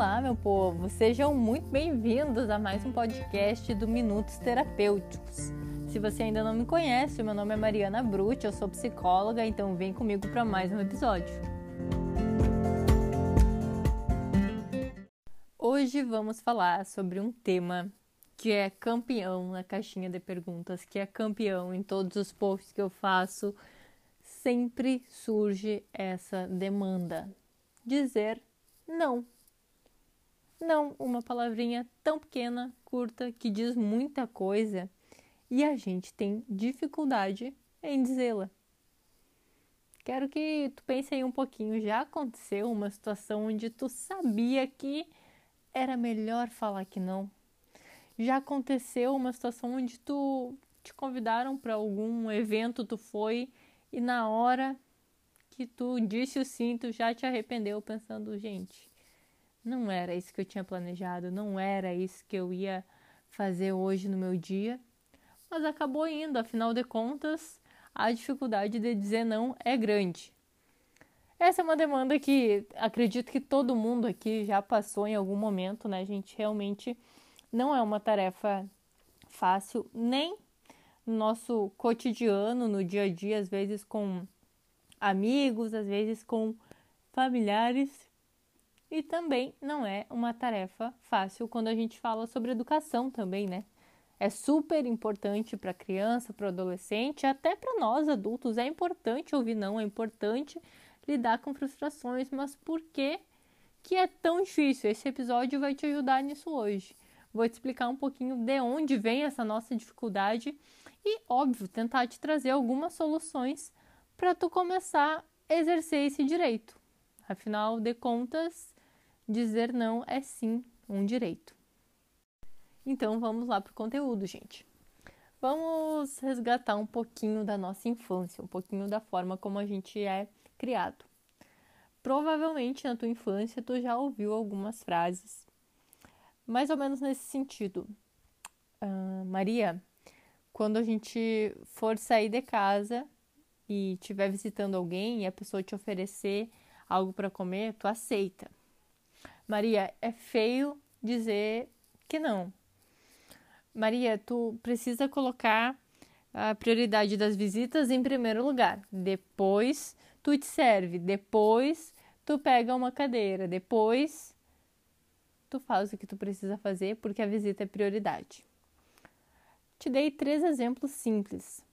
Olá, meu povo! Sejam muito bem-vindos a mais um podcast do Minutos Terapêuticos. Se você ainda não me conhece, meu nome é Mariana Brutti, eu sou psicóloga, então vem comigo para mais um episódio. Hoje vamos falar sobre um tema que é campeão na caixinha de perguntas, que é campeão em todos os posts que eu faço. Sempre surge essa demanda: dizer não. Não, uma palavrinha tão pequena, curta, que diz muita coisa e a gente tem dificuldade em dizê-la. Quero que tu pense aí um pouquinho. Já aconteceu uma situação onde tu sabia que era melhor falar que não? Já aconteceu uma situação onde tu te convidaram para algum evento, tu foi e na hora que tu disse o sim, tu já te arrependeu pensando, gente, não era isso que eu tinha planejado, não era isso que eu ia fazer hoje no meu dia, mas acabou indo, afinal de contas, a dificuldade de dizer não é grande. Essa é uma demanda que acredito que todo mundo aqui já passou em algum momento, né, gente? Realmente não é uma tarefa fácil, nem no nosso cotidiano, no dia a dia, às vezes com amigos, às vezes com familiares e também não é uma tarefa fácil quando a gente fala sobre educação também, né? É super importante para criança, para adolescente, até para nós adultos. É importante ouvir não, é importante lidar com frustrações, mas por que, que é tão difícil? Esse episódio vai te ajudar nisso hoje. Vou te explicar um pouquinho de onde vem essa nossa dificuldade e, óbvio, tentar te trazer algumas soluções para tu começar a exercer esse direito. Afinal de contas, dizer não é sim um direito. Então vamos lá para o conteúdo, gente. Vamos resgatar um pouquinho da nossa infância, um pouquinho da forma como a gente é criado. Provavelmente na tua infância tu já ouviu algumas frases, mais ou menos nesse sentido. Uh, Maria, quando a gente for sair de casa e estiver visitando alguém e a pessoa te oferecer algo para comer, tu aceita. Maria, é feio dizer que não. Maria, tu precisa colocar a prioridade das visitas em primeiro lugar. Depois tu te serve, depois tu pega uma cadeira, depois tu faz o que tu precisa fazer porque a visita é prioridade. Te dei três exemplos simples,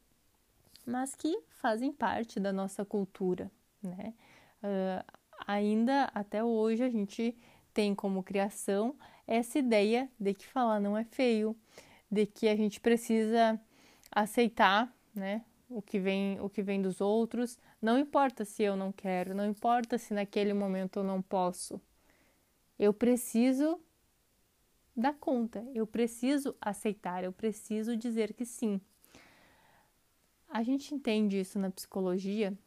mas que fazem parte da nossa cultura, né? Uh, ainda até hoje a gente tem como criação essa ideia de que falar não é feio, de que a gente precisa aceitar, né, o que vem, o que vem dos outros, não importa se eu não quero, não importa se naquele momento eu não posso. Eu preciso dar conta, eu preciso aceitar, eu preciso dizer que sim. A gente entende isso na psicologia,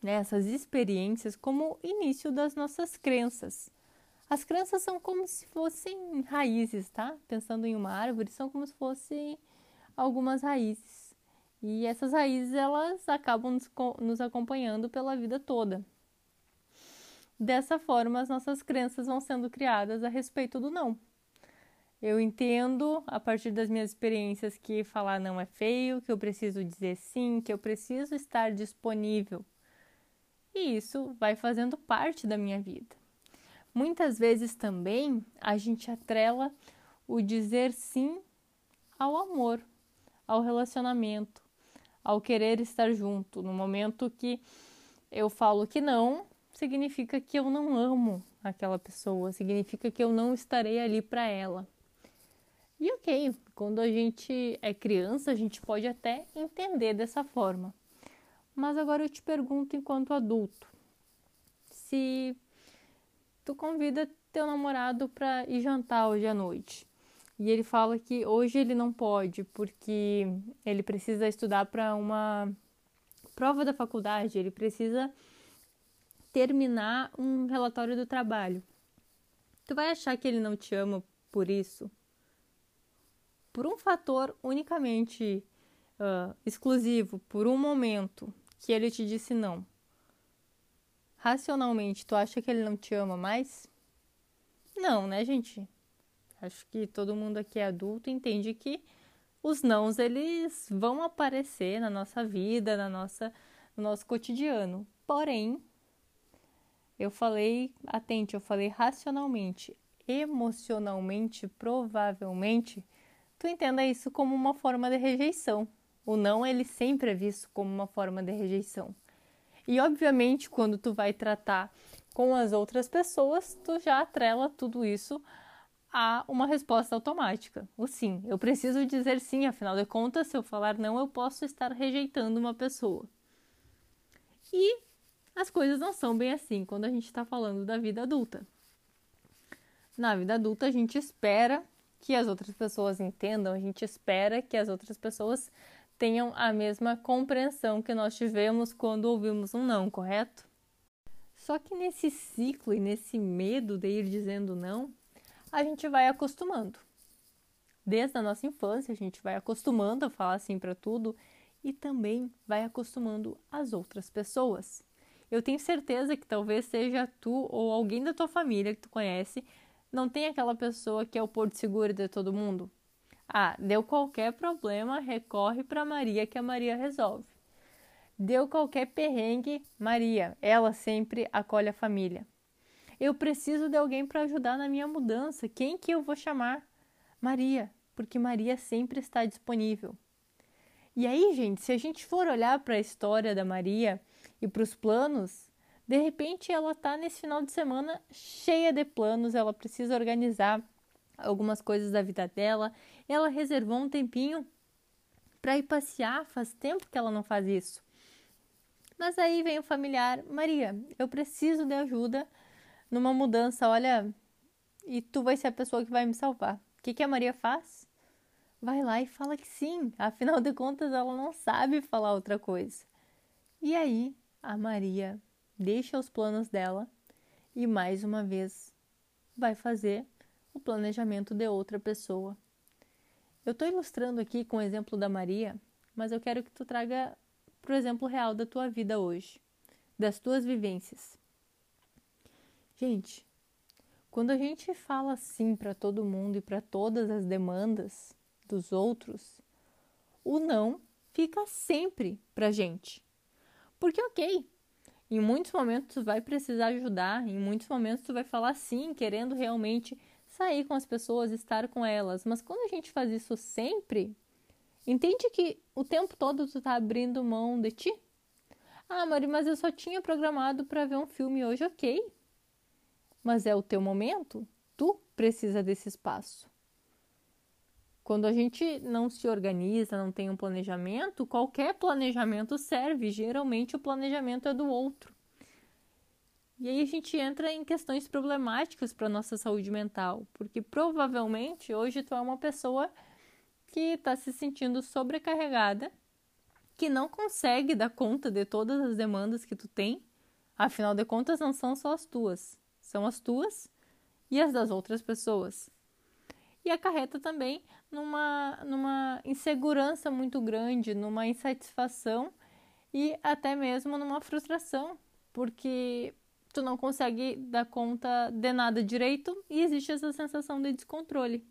né, essas experiências como início das nossas crenças. As crenças são como se fossem raízes, tá? Pensando em uma árvore, são como se fossem algumas raízes. E essas raízes elas acabam nos acompanhando pela vida toda. Dessa forma, as nossas crenças vão sendo criadas a respeito do não. Eu entendo, a partir das minhas experiências, que falar não é feio, que eu preciso dizer sim, que eu preciso estar disponível. E isso vai fazendo parte da minha vida. Muitas vezes também a gente atrela o dizer sim ao amor, ao relacionamento, ao querer estar junto. No momento que eu falo que não, significa que eu não amo aquela pessoa, significa que eu não estarei ali para ela. E ok, quando a gente é criança, a gente pode até entender dessa forma. Mas agora eu te pergunto, enquanto adulto, se tu convida teu namorado para ir jantar hoje à noite. E ele fala que hoje ele não pode porque ele precisa estudar para uma prova da faculdade, ele precisa terminar um relatório do trabalho. Tu vai achar que ele não te ama por isso? Por um fator unicamente uh, exclusivo, por um momento que ele te disse não racionalmente, tu acha que ele não te ama mais? não, né, gente? Acho que todo mundo aqui é adulto entende que os nãos eles vão aparecer na nossa vida, na nossa, no nosso cotidiano. Porém, eu falei, atente, eu falei racionalmente, emocionalmente, provavelmente, tu entenda isso como uma forma de rejeição. O não, ele sempre é visto como uma forma de rejeição. E obviamente, quando tu vai tratar com as outras pessoas, tu já atrela tudo isso a uma resposta automática. O sim. Eu preciso dizer sim, afinal de contas, se eu falar não, eu posso estar rejeitando uma pessoa. E as coisas não são bem assim quando a gente está falando da vida adulta. Na vida adulta, a gente espera que as outras pessoas entendam, a gente espera que as outras pessoas tenham a mesma compreensão que nós tivemos quando ouvimos um não, correto? Só que nesse ciclo e nesse medo de ir dizendo não, a gente vai acostumando. Desde a nossa infância, a gente vai acostumando a falar assim para tudo e também vai acostumando as outras pessoas. Eu tenho certeza que talvez seja tu ou alguém da tua família que tu conhece, não tem aquela pessoa que é o porto seguro de todo mundo. Ah, deu qualquer problema, recorre para Maria que a Maria resolve. Deu qualquer perrengue, Maria, ela sempre acolhe a família. Eu preciso de alguém para ajudar na minha mudança. Quem que eu vou chamar? Maria, porque Maria sempre está disponível. E aí, gente, se a gente for olhar para a história da Maria e para os planos, de repente ela está nesse final de semana cheia de planos, ela precisa organizar algumas coisas da vida dela. Ela reservou um tempinho para ir passear, faz tempo que ela não faz isso. Mas aí vem o familiar, Maria, eu preciso de ajuda numa mudança, olha, e tu vai ser a pessoa que vai me salvar. O que, que a Maria faz? Vai lá e fala que sim, afinal de contas ela não sabe falar outra coisa. E aí a Maria deixa os planos dela e mais uma vez vai fazer o planejamento de outra pessoa. Eu estou ilustrando aqui com o exemplo da Maria, mas eu quero que tu traga para o exemplo real da tua vida hoje, das tuas vivências. Gente, quando a gente fala sim para todo mundo e para todas as demandas dos outros, o não fica sempre para gente. Porque, ok, em muitos momentos tu vai precisar ajudar, em muitos momentos tu vai falar sim, querendo realmente sair com as pessoas, estar com elas, mas quando a gente faz isso sempre, entende que o tempo todo tu tá abrindo mão de ti? Ah, Mari, mas eu só tinha programado para ver um filme hoje, ok mas é o teu momento, tu precisa desse espaço. Quando a gente não se organiza, não tem um planejamento, qualquer planejamento serve, geralmente o planejamento é do outro. E aí a gente entra em questões problemáticas para nossa saúde mental, porque provavelmente hoje tu é uma pessoa que está se sentindo sobrecarregada, que não consegue dar conta de todas as demandas que tu tem, afinal de contas não são só as tuas, são as tuas e as das outras pessoas. E acarreta também numa, numa insegurança muito grande, numa insatisfação e até mesmo numa frustração, porque tu não consegue dar conta de nada direito e existe essa sensação de descontrole.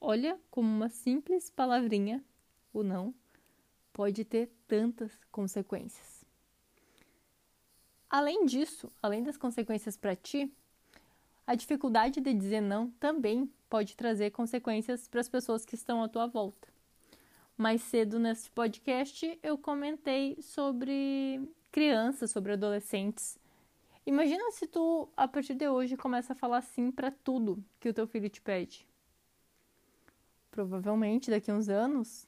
Olha como uma simples palavrinha, o não, pode ter tantas consequências. Além disso, além das consequências para ti, a dificuldade de dizer não também pode trazer consequências para as pessoas que estão à tua volta. Mais cedo nesse podcast eu comentei sobre crianças, sobre adolescentes. Imagina se tu, a partir de hoje, começa a falar sim para tudo que o teu filho te pede. Provavelmente daqui a uns anos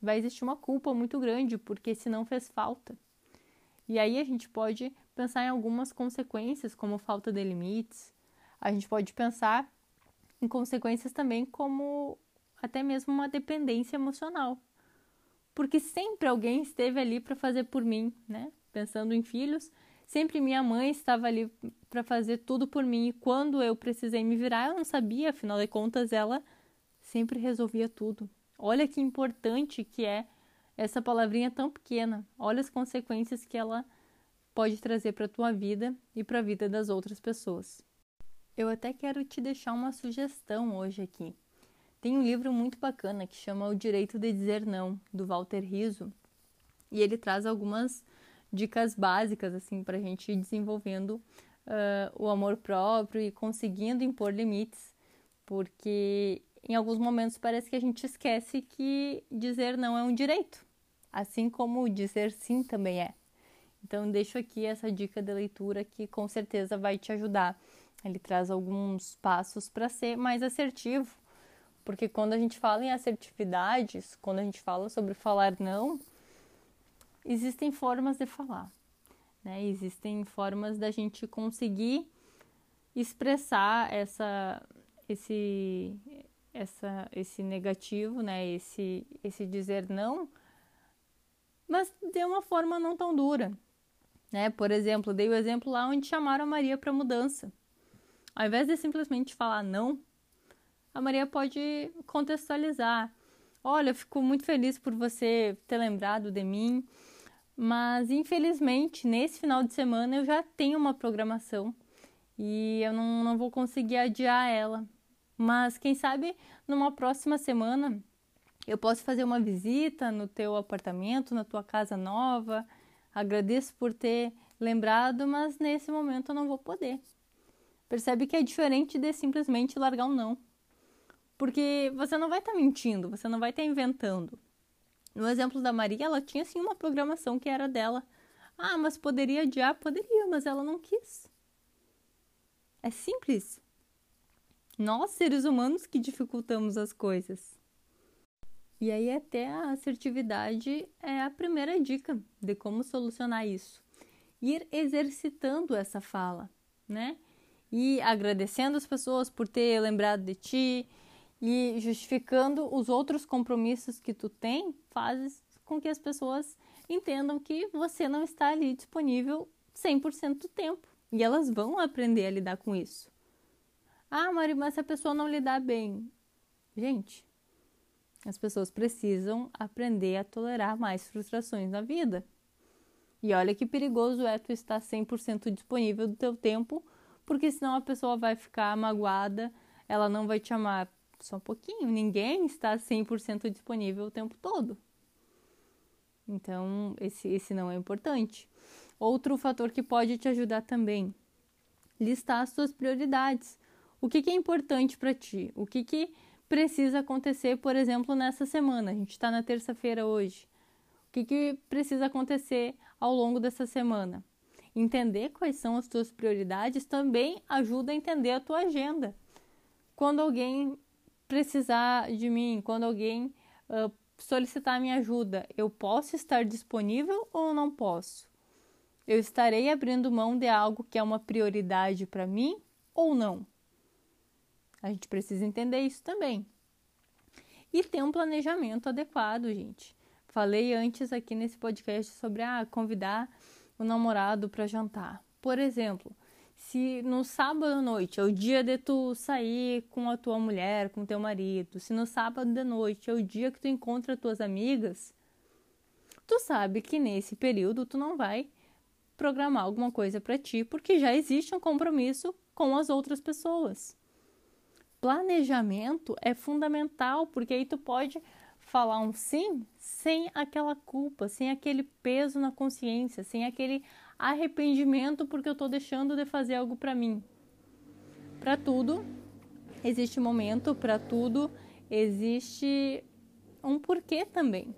vai existir uma culpa muito grande porque se não fez falta. E aí a gente pode pensar em algumas consequências, como falta de limites. A gente pode pensar em consequências também como até mesmo uma dependência emocional. Porque sempre alguém esteve ali para fazer por mim, né? Pensando em filhos, sempre minha mãe estava ali para fazer tudo por mim e quando eu precisei me virar, eu não sabia, afinal de contas ela sempre resolvia tudo. Olha que importante que é essa palavrinha tão pequena. Olha as consequências que ela pode trazer para a tua vida e para a vida das outras pessoas. Eu até quero te deixar uma sugestão hoje aqui. Tem um livro muito bacana que chama O Direito de Dizer Não, do Walter Riso, e ele traz algumas dicas básicas assim para a gente ir desenvolvendo uh, o amor próprio e conseguindo impor limites, porque em alguns momentos parece que a gente esquece que dizer não é um direito, assim como dizer sim também é. Então deixo aqui essa dica de leitura que com certeza vai te ajudar. Ele traz alguns passos para ser mais assertivo, porque quando a gente fala em assertividades, quando a gente fala sobre falar não, existem formas de falar, né? Existem formas da gente conseguir expressar essa, esse, essa, esse negativo, né? Esse, esse dizer não, mas de uma forma não tão dura, né? Por exemplo, dei o exemplo lá onde chamaram a Maria para mudança. Ao invés de simplesmente falar não, a Maria pode contextualizar. Olha, eu fico muito feliz por você ter lembrado de mim. Mas infelizmente, nesse final de semana eu já tenho uma programação e eu não, não vou conseguir adiar ela. Mas quem sabe numa próxima semana eu posso fazer uma visita no teu apartamento, na tua casa nova. Agradeço por ter lembrado, mas nesse momento eu não vou poder. Percebe que é diferente de simplesmente largar um não. Porque você não vai estar tá mentindo, você não vai estar tá inventando. No exemplo da Maria, ela tinha sim uma programação que era dela. Ah, mas poderia adiar? Poderia, mas ela não quis. É simples. Nós, seres humanos, que dificultamos as coisas. E aí, até a assertividade é a primeira dica de como solucionar isso. Ir exercitando essa fala, né? E agradecendo as pessoas por ter lembrado de ti, e justificando os outros compromissos que tu tem, faz com que as pessoas entendam que você não está ali disponível 100% do tempo. E elas vão aprender a lidar com isso. Ah, Mari, mas se a pessoa não lidar bem. Gente, as pessoas precisam aprender a tolerar mais frustrações na vida. E olha que perigoso é tu estar 100% disponível do teu tempo, porque senão a pessoa vai ficar magoada, ela não vai te amar só um pouquinho. Ninguém está 100% disponível o tempo todo. Então, esse, esse não é importante. Outro fator que pode te ajudar também, listar as suas prioridades. O que, que é importante para ti? O que, que precisa acontecer, por exemplo, nessa semana? A gente está na terça-feira hoje. O que, que precisa acontecer ao longo dessa semana? Entender quais são as tuas prioridades também ajuda a entender a tua agenda. Quando alguém precisar de mim, quando alguém uh, solicitar minha ajuda, eu posso estar disponível ou não posso? Eu estarei abrindo mão de algo que é uma prioridade para mim ou não? A gente precisa entender isso também. E ter um planejamento adequado, gente. Falei antes aqui nesse podcast sobre ah, convidar o namorado para jantar. Por exemplo, se no sábado à noite é o dia de tu sair com a tua mulher, com teu marido, se no sábado de noite é o dia que tu encontra tuas amigas, tu sabe que nesse período tu não vai programar alguma coisa para ti, porque já existe um compromisso com as outras pessoas. Planejamento é fundamental, porque aí tu pode falar um sim sem aquela culpa, sem aquele peso na consciência, sem aquele arrependimento porque eu estou deixando de fazer algo para mim. Para tudo existe momento, para tudo existe um porquê também.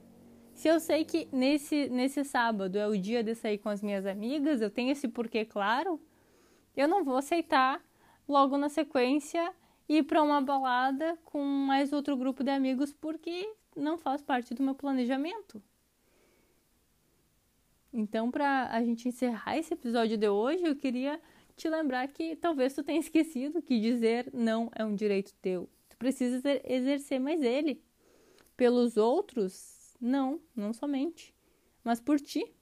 Se eu sei que nesse, nesse sábado é o dia de sair com as minhas amigas, eu tenho esse porquê claro, eu não vou aceitar logo na sequência ir para uma balada com mais outro grupo de amigos porque não faz parte do meu planejamento. Então, para a gente encerrar esse episódio de hoje, eu queria te lembrar que talvez tu tenha esquecido que dizer não é um direito teu. Tu precisa exercer mais ele. Pelos outros, não, não somente, mas por ti.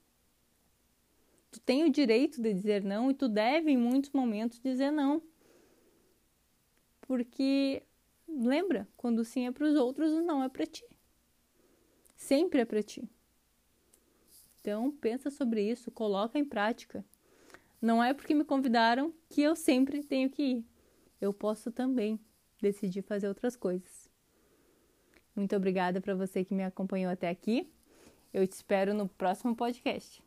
Tu tem o direito de dizer não e tu deve, em muitos momentos, dizer não. Porque, lembra, quando sim é para os outros, o não é para ti. Sempre é para ti. Então, pensa sobre isso, coloca em prática. Não é porque me convidaram que eu sempre tenho que ir. eu posso também decidir fazer outras coisas. Muito obrigada para você que me acompanhou até aqui. Eu te espero no próximo podcast.